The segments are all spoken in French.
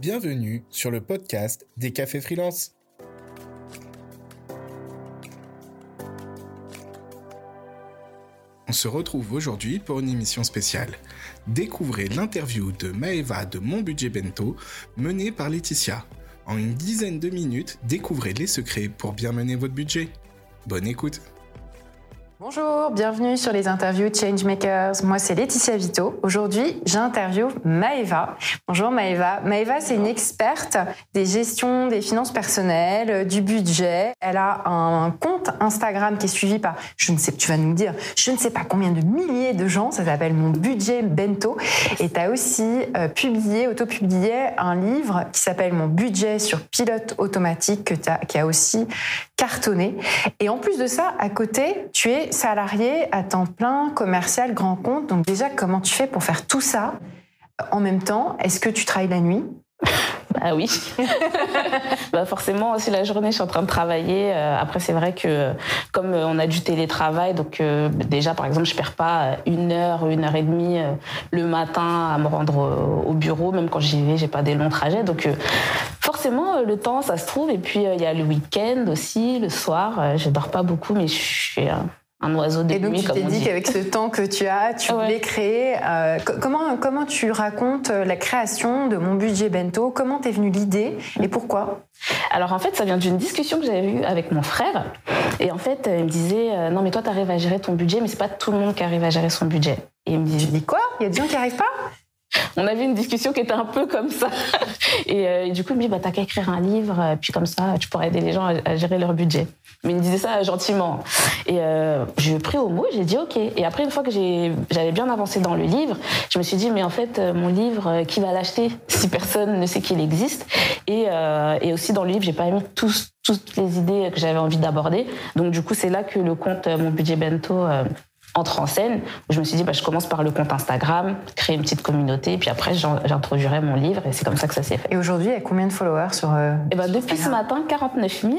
Bienvenue sur le podcast des cafés freelance. On se retrouve aujourd'hui pour une émission spéciale. Découvrez l'interview de Maeva de Mon Budget Bento menée par Laetitia. En une dizaine de minutes, découvrez les secrets pour bien mener votre budget. Bonne écoute Bonjour, bienvenue sur les interviews Changemakers. Moi, c'est Laetitia Vito. Aujourd'hui, j'interviewe Maeva. Bonjour Maeva. Maeva, c'est une experte des gestions des finances personnelles, du budget. Elle a un compte Instagram qui est suivi par, je ne sais, tu vas nous dire, je ne sais pas combien de milliers de gens. Ça s'appelle Mon Budget Bento. Et tu as aussi euh, publié, auto-publié un livre qui s'appelle Mon Budget sur pilote automatique que as, qui a aussi cartonné. Et en plus de ça, à côté, tu es salarié à temps plein, commercial, grand compte. Donc déjà, comment tu fais pour faire tout ça en même temps? Est-ce que tu travailles la nuit? Ah oui. bah forcément, aussi la journée, je suis en train de travailler. Euh, après, c'est vrai que comme euh, on a du télétravail, donc euh, déjà, par exemple, je perds pas une heure, une heure et demie le matin à me rendre au bureau. Même quand j'y vais, j'ai pas des longs trajets. Donc forcément, le temps, ça se trouve. Et puis, il y a le week-end aussi, le soir. je dors pas beaucoup, mais je suis un oiseau de Et donc tu t'es dit qu'avec ce temps que tu as, tu voulais créer. Euh, comment comment tu racontes euh, la création de mon budget bento? Comment t'es venue l'idée et pourquoi? Alors en fait, ça vient d'une discussion que j'avais eue avec mon frère. Et en fait, il me disait euh, non mais toi tu arrives à gérer ton budget, mais c'est pas tout le monde qui arrive à gérer son budget. Et il me disait, dis quoi? Il y a des gens qui arrivent pas? On avait une discussion qui était un peu comme ça. Et, du coup, il me dit, bah, t'as qu'à écrire un livre, puis comme ça, tu pourrais aider les gens à gérer leur budget. Mais il me disait ça gentiment. Et euh, j'ai pris au mot, j'ai dit OK. Et après, une fois que j'avais bien avancé dans le livre, je me suis dit, mais en fait, euh, mon livre, euh, qui va l'acheter si personne ne sait qu'il existe? Et, euh, et, aussi dans le livre, j'ai pas mis toutes les idées que j'avais envie d'aborder. Donc du coup, c'est là que le compte Mon Budget Bento entre en scène. Je me suis dit, bah, je commence par le compte Instagram, créer une petite communauté, puis après, j'introduirai mon livre, et c'est comme ça que ça s'est fait. Et aujourd'hui, il y a combien de followers sur euh, et eh ben, Depuis ce matin, 49 000.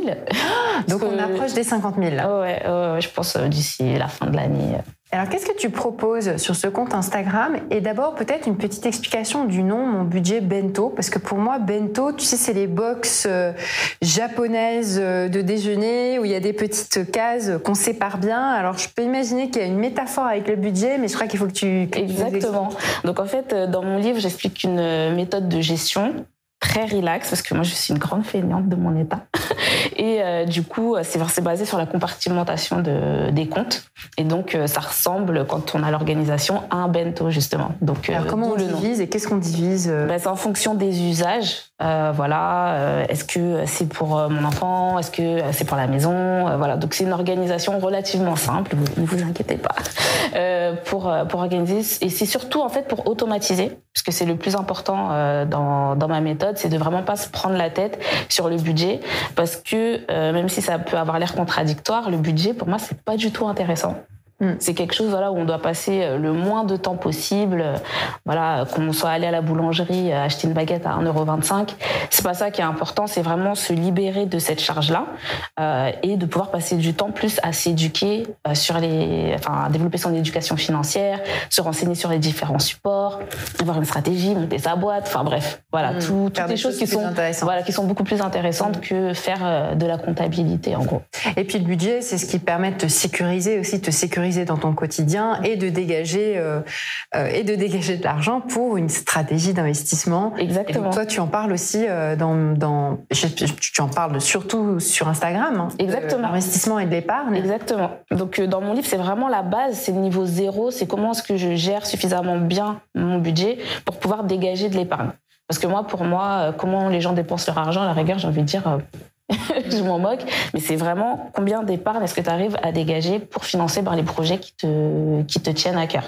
Donc, on approche des 50 000, là. Ouais, ouais, je pense euh, d'ici la fin de l'année. Euh, alors, qu'est-ce que tu proposes sur ce compte Instagram? Et d'abord, peut-être une petite explication du nom, mon budget bento, parce que pour moi, bento, tu sais, c'est les box euh, japonaises euh, de déjeuner où il y a des petites cases qu'on sépare bien. Alors, je peux imaginer qu'il y a une métaphore avec le budget, mais je crois qu'il faut que tu... Exactement. Donc, en fait, euh, dans mon livre, j'explique une méthode de gestion très relax parce que moi je suis une grande feignante de mon état et euh, du coup c'est basé sur la compartimentation de, des comptes. Et donc euh, ça ressemble quand on a l'organisation à un bento justement. Donc Alors, euh, comment on le divise et qu'est-ce qu'on divise ben, c'est en fonction des usages. Voilà est-ce que c'est pour mon enfant? Est-ce que c'est pour la maison? Voilà. Donc c'est une organisation relativement simple. Ne vous inquiétez pas. Pour pour organiser. Et c'est surtout en fait pour automatiser parce que c'est le plus important dans dans ma méthode c'est de vraiment pas se prendre la tête sur le budget parce que euh, même si ça peut avoir l'air contradictoire, le budget pour moi c'est pas du tout intéressant. Mm. C'est quelque chose voilà où on doit passer euh, le moins de temps possible. Euh, voilà, qu'on soit allé à la boulangerie euh, acheter une baguette à 1,25€, c'est pas ça qui est important, c'est vraiment se libérer de cette charge-là euh, et de pouvoir passer du temps plus à s'éduquer sur les enfin à développer son éducation financière, se renseigner sur les différents supports, avoir une stratégie, monter sa boîte, enfin bref, voilà, mm. tout, toutes les choses, qui sont voilà qui sont beaucoup plus intéressantes mm. que faire de la comptabilité en gros. Et puis le budget, c'est ce qui permet de te sécuriser aussi, de te sécuriser dans ton quotidien et de dégager euh, euh, et de dégager de l'argent pour une stratégie d'investissement. Exactement. toi, tu en parles aussi euh, dans, dans tu en parles surtout sur Instagram. Hein, Exactement. L'investissement et de l'épargne. Exactement. Donc dans mon livre, c'est vraiment la base, c'est le niveau zéro, c'est comment est-ce que je gère suffisamment bien mon budget pour pouvoir dégager de l'épargne. Parce que moi, pour moi, comment les gens dépensent leur argent, à la rigueur, j'ai envie de dire, je m'en moque, mais c'est vraiment combien d'épargne est-ce que tu arrives à dégager pour financer ben, les projets qui te, qui te tiennent à cœur.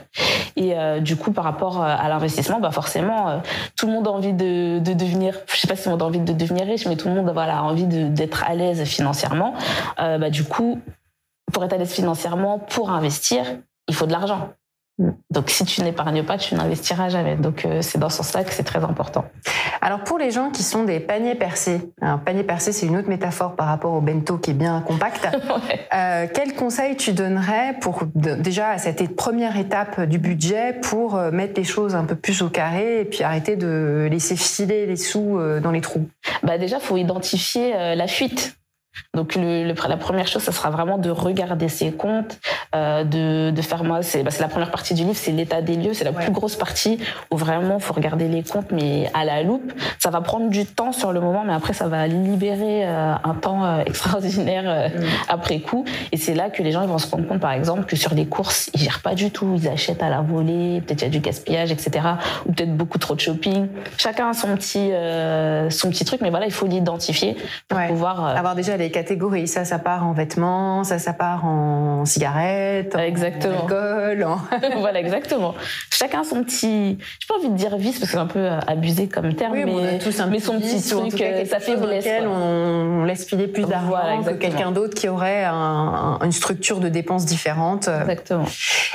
Et euh, du coup, par rapport à l'investissement, bah forcément, euh, tout le monde a envie de, de, devenir, je sais pas si on a envie de devenir riche, mais tout le monde voilà, a envie d'être à l'aise financièrement. Euh, bah, du coup, pour être à l'aise financièrement, pour investir, il faut de l'argent. Donc, si tu n'épargnes pas, tu n'investiras jamais. Donc, euh, c'est dans ce sens-là que c'est très important. Alors, pour les gens qui sont des paniers percés, un panier percé, c'est une autre métaphore par rapport au bento qui est bien compact. euh, quel conseil tu donnerais pour déjà à cette première étape du budget pour euh, mettre les choses un peu plus au carré et puis arrêter de laisser filer les sous euh, dans les trous? Bah déjà, faut identifier la fuite. Donc le, la première chose, ça sera vraiment de regarder ses comptes, euh, de, de, faire moi, c'est bah, la première partie du livre, c'est l'état des lieux, c'est la plus grosse partie où vraiment faut regarder les comptes, mais à la loupe. Ça va prendre du temps sur le moment, mais après ça va libérer euh, un temps euh, extraordinaire mm. après coup. Et c'est là que les gens ils vont se rendre compte, par exemple, que sur les courses, ils gèrent pas du tout, ils achètent à la volée, peut-être il y a du gaspillage, etc. Ou peut-être beaucoup trop de shopping. Chacun a son petit son petit truc, mais voilà, il faut l'identifier pour pouvoir avoir déjà les catégories. Ça, ça part en vêtements, ça, ça part en cigarettes, exactement. en alcool. voilà, exactement. Chacun son petit. J'ai pas envie de dire vice parce que c'est un peu euh, abusé comme terme, mais, mais son petit truc, euh, ça fait lequel on laisse filer plus d'argent que quelqu'un d'autre qui aurait une structure de dépenses différente. Exactement.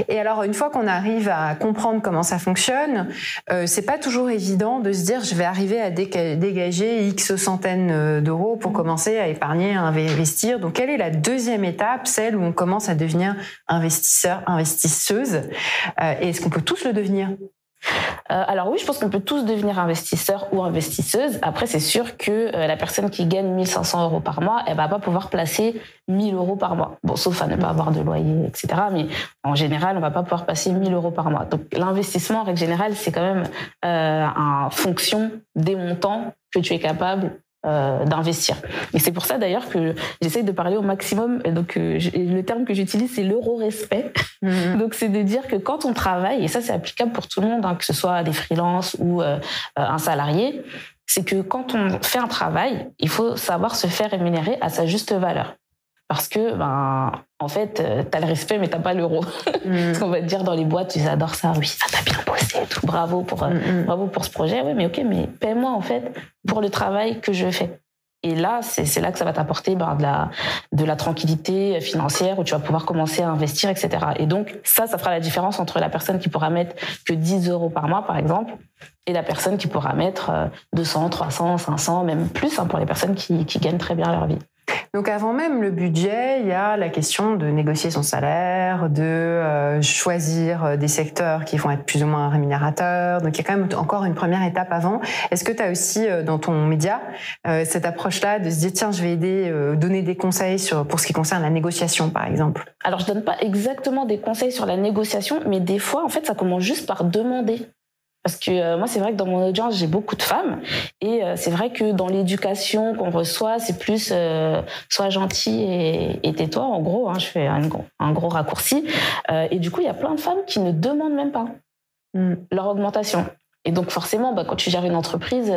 Et alors, une fois qu'on arrive à comprendre comment ça fonctionne, euh, c'est pas toujours évident de se dire je vais arriver à dégager X centaines d'euros pour mmh. commencer à épargner un investir. Donc, quelle est la deuxième étape, celle où on commence à devenir investisseur, investisseuse euh, Et est-ce qu'on peut tous le devenir? Euh, alors oui, je pense qu'on peut tous devenir investisseur ou investisseuse. Après, c'est sûr que euh, la personne qui gagne 1500 euros par mois, elle va pas pouvoir placer 1000 euros par mois. Bon, sauf à ne pas avoir de loyer, etc. Mais en général, on va pas pouvoir passer 1000 euros par mois. Donc l'investissement, en règle générale, c'est quand même en fonction des montants que tu es capable euh, d'investir. Et c'est pour ça d'ailleurs que j'essaye de parler au maximum. Donc euh, le terme que j'utilise c'est l'euro-respect. Mhm. Donc c'est de dire que quand on travaille, et ça c'est applicable pour tout le monde, hein, que ce soit des freelances ou euh, un salarié, c'est que quand on fait un travail, il faut savoir se faire rémunérer à sa juste valeur parce que ben en fait euh, t'as le respect mais t'as pas l'euro mm. ce qu'on va te dire dans les boîtes ils adorent ça oui ça t'a bien bossé tout bravo pour euh, mm, mm. bravo pour ce projet oui mais ok mais paie-moi en fait pour le travail que je fais et là, c'est là que ça va t'apporter ben, de, la, de la tranquillité financière où tu vas pouvoir commencer à investir, etc. Et donc, ça, ça fera la différence entre la personne qui pourra mettre que 10 euros par mois, par exemple, et la personne qui pourra mettre 200, 300, 500, même plus hein, pour les personnes qui, qui gagnent très bien leur vie. Donc avant même le budget, il y a la question de négocier son salaire, de euh, choisir euh, des secteurs qui vont être plus ou moins rémunérateurs. Donc il y a quand même encore une première étape avant. Est-ce que tu as aussi euh, dans ton média cette approche-là de se dire tiens, je vais aider, donner des conseils pour ce qui concerne la négociation par exemple? Alors je donne pas exactement des conseils sur la négociation, mais des fois en fait ça commence juste par demander. Parce que euh, moi, c'est vrai que dans mon audience, j'ai beaucoup de femmes. Et euh, c'est vrai que dans l'éducation qu'on reçoit, c'est plus euh, sois gentil et, tais-toi, en gros. Hein, je fais un, un gros raccourci. et du coup, il y a plein de femmes qui ne demandent même pas hmm, leur augmentation. Et donc forcément, bah, quand tu gères une entreprise,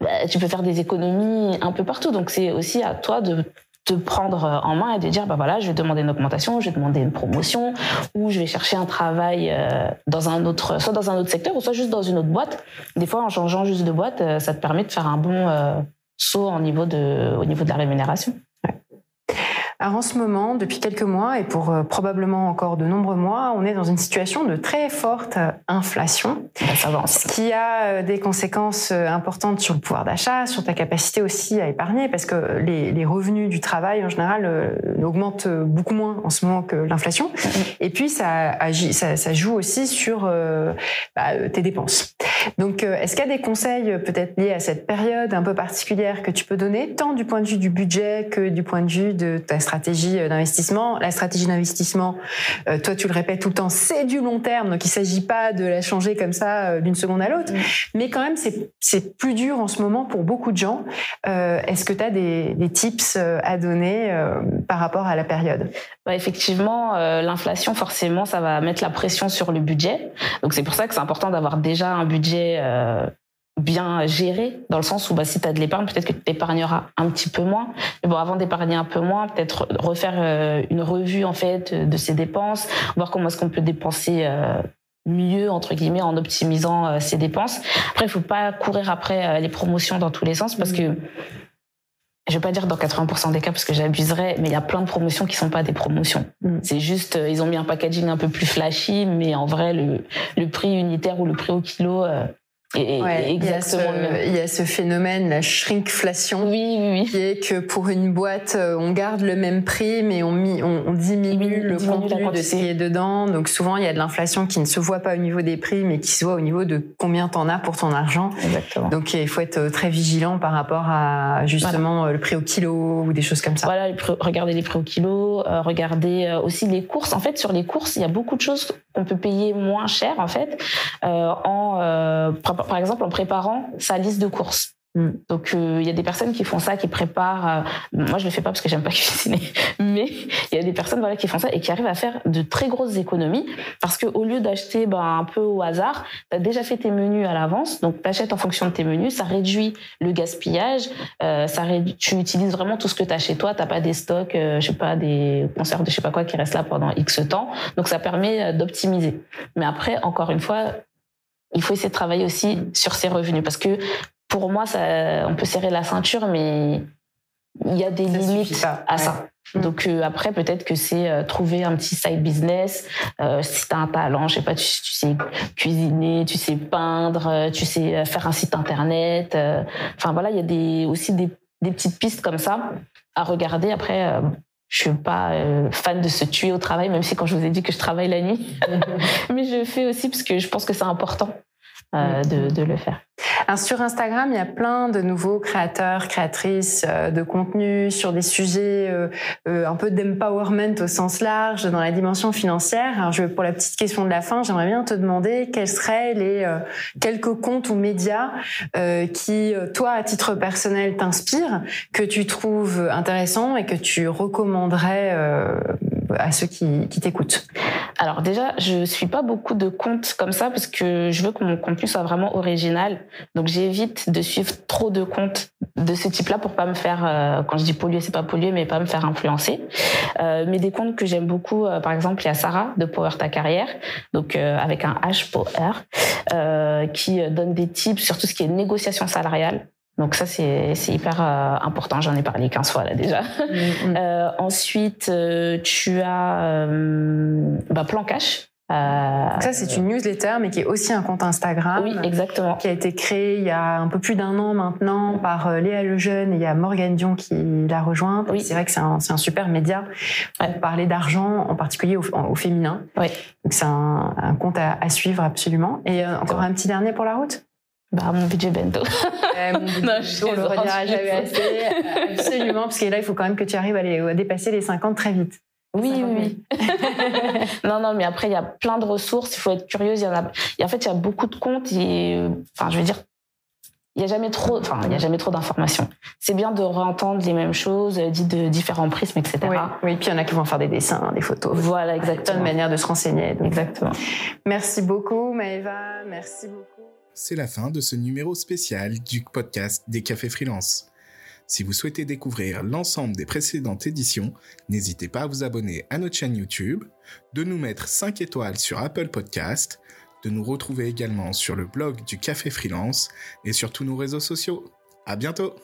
bah, tu peux faire des économies un peu partout. Donc c'est aussi à toi de te prendre euh, en main et de dire bah voilà je vais demander une augmentation je vais demander une promotion ou je vais chercher un travail euh, dans un autre soit dans un autre secteur ou soit juste dans une autre boîte. Des fois en changeant juste de boîte euh, ça te permet de faire un bon saut au niveau de au niveau de la rémunération alors en ce moment, depuis quelques mois et pour euh, probablement encore de nombreux mois, on est dans une situation de très forte euh, inflation, ce qui a euh, des conséquences importantes sur le pouvoir d'achat, sur ta capacité aussi à épargner, parce que les, les revenus du travail en général augmentent beaucoup moins en ce moment que l'inflation. Et puis ça, agit, ça, ça joue aussi sur bah, tes dépenses. Donc est-ce qu'il y a des conseils peut-être liés à cette période un peu particulière que tu peux donner, tant du point de vue du budget que du point de vue de ta stratégie euh, d'investissement. La stratégie d'investissement, euh, toi tu le répètes tout le temps, c'est du long terme, donc il s'agit pas de la changer comme ça euh, d'une seconde à l'autre. Mm. Mais quand même, c'est plus dur en ce moment pour beaucoup de gens. Est-ce que tu as des, des, tips à donner par rapport à la période? Bah, Effectivement, l'inflation, forcément, ça va mettre la pression sur le budget. Donc c'est pour ça que c'est important d'avoir déjà un budget bien géré, dans le sens où bah, si tu as de l'épargne, peut-être que tu épargneras un petit peu moins. Mais bon, avant d'épargner un peu moins, peut-être refaire euh, une revue en fait de ses dépenses, voir comment est-ce qu'on peut dépenser euh, mieux entre guillemets en optimisant euh, ses dépenses. Après, il faut pas courir après les promotions dans tous les sens parce que je vais pas dire dans 80% des cas parce que j'abuserais, mais il y a plein de promotions qui sont pas des promotions. Mm. C'est juste, ils ont mis un packaging un peu plus flashy, mais en vrai, le, le prix unitaire ou le prix au kilo, euh, exactement il y, a ce, phénomène, la shrinkflation, oui, oui, qui est que pour une boîte, euh, on garde le même prix, mais on, on, diminue le contenu de ce qui est dedans. Donc souvent, il y a de l'inflation qui ne se voit pas au niveau des prix, mais qui se voit au niveau de combien t'en as pour ton argent. Exactement. Donc il faut être très vigilant par rapport à justement le prix au kilo ou des choses comme ça. Voilà, regardez les prix au kilo, euh, regardez euh, aussi les courses. En fait, sur les courses, il y a beaucoup de choses qu'on peut payer moins cher en fait en par exemple en préparant sa liste de courses. Mm. Donc euh, il y a des personnes qui font ça, qui préparent. Euh, moi je le fais pas parce que j'aime pas cuisiner, mais il y a des personnes voilà qui font ça et qui arrivent à faire de très grosses économies parce que au lieu d'acheter ben, un peu au hasard, tu as déjà fait tes menus à l'avance, donc tu achètes en fonction de tes menus, ça réduit le gaspillage, euh, ça tu utilises vraiment tout ce que tu as chez toi, t'as pas des stocks, je sais pas des conserves de je sais pas quoi qui restent là pendant X temps, donc ça permet d'optimiser. Mais après encore une fois, il faut essayer de travailler aussi sur ses revenus parce que pour moi, ça, on peut serrer la ceinture, mais il y a des limites à ça. Mm. Donc euh, après, peut-être que c'est euh, trouver un petit side business. Euh, si tu as un talent, je sais pas, tu, sais cuisiner, tu sais peindre, tu sais faire un site internet. Enfin voilà, il y a des, aussi des, des, petites pistes comme ça à regarder. Après, je suis pas fan de se tuer au travail, même si quand je vous ai dit que je travaille la nuit, mais je fais aussi parce que je pense que c'est important. Euh, mm. de, le faire. sur Instagram, il y a plein de nouveaux créateurs, créatrices euh, de contenu sur des sujets euh, un peu d'empowerment au sens large dans la dimension financière. Alors, je, pour la petite question de la fin, j'aimerais bien te demander quels seraient les quelques comptes ou médias qui, toi, à titre personnel, t'inspirent, que tu trouves intéressants et que tu recommanderais à ceux qui, qui t'écoutent Alors déjà, je suis pas beaucoup de comptes comme ça parce que je veux que mon contenu soit vraiment original. Donc j'évite de suivre trop de comptes de ce type-là pour pas me faire, euh, quand je dis polluer, c'est pas polluer, mais pas me faire influencer. Euh, mais des comptes que j'aime beaucoup, euh, par exemple, il y a Sarah de Power Ta Carrière, donc euh, avec un H Power, qui donne des tips sur tout ce qui est négociation salariale. Donc ça, c'est hyper euh, important. J'en ai parlé 15 fois là déjà. Mm, mm. euh, ensuite, euh, tu as euh, bah, Plan Cash. ça, c'est une newsletter, mais qui est aussi un compte Instagram. Oui, exactement. Qui a été créé il y a un peu plus d'un an maintenant par Léa Lejeune et il y a Morgane Dion qui l'a rejoint. Oui. C'est vrai que c'est un, un, super média pour parler d'argent, en particulier au, au féminin. Oui. Donc c'est un, un, compte à, à, suivre absolument. Et encore un petit dernier pour la route? Bah, mon budget bento. Euh, mon budget bento, on le redira jamais assez. Absolument, parce que là, il faut quand même que tu arrives à, les, dépasser les 50 très vite. Oui, oui. non, non, mais après, il y a plein de ressources. Il faut être curieuse. Il y en a. en fait, il y a beaucoup de comptes. Et, enfin, je veux dire, il y a jamais trop. Enfin, il y a jamais trop d'informations. C'est bien de réentendre les mêmes choses, dites de différents prismes, etc. Oui, oui. Puis il y en a qui vont faire des dessins, des photos. Voilà, exactement. Une manière de se renseigner. Exactement. Merci beaucoup, Maëva. Merci beaucoup c'est la fin de ce numéro spécial du podcast des cafés freelance. Si vous souhaitez découvrir l'ensemble des précédentes éditions, n'hésitez pas à vous abonner à notre chaîne YouTube, de nous mettre 5 étoiles sur Apple Podcast, de nous retrouver également sur le blog du Café Freelance et sur tous nos réseaux sociaux. À bientôt!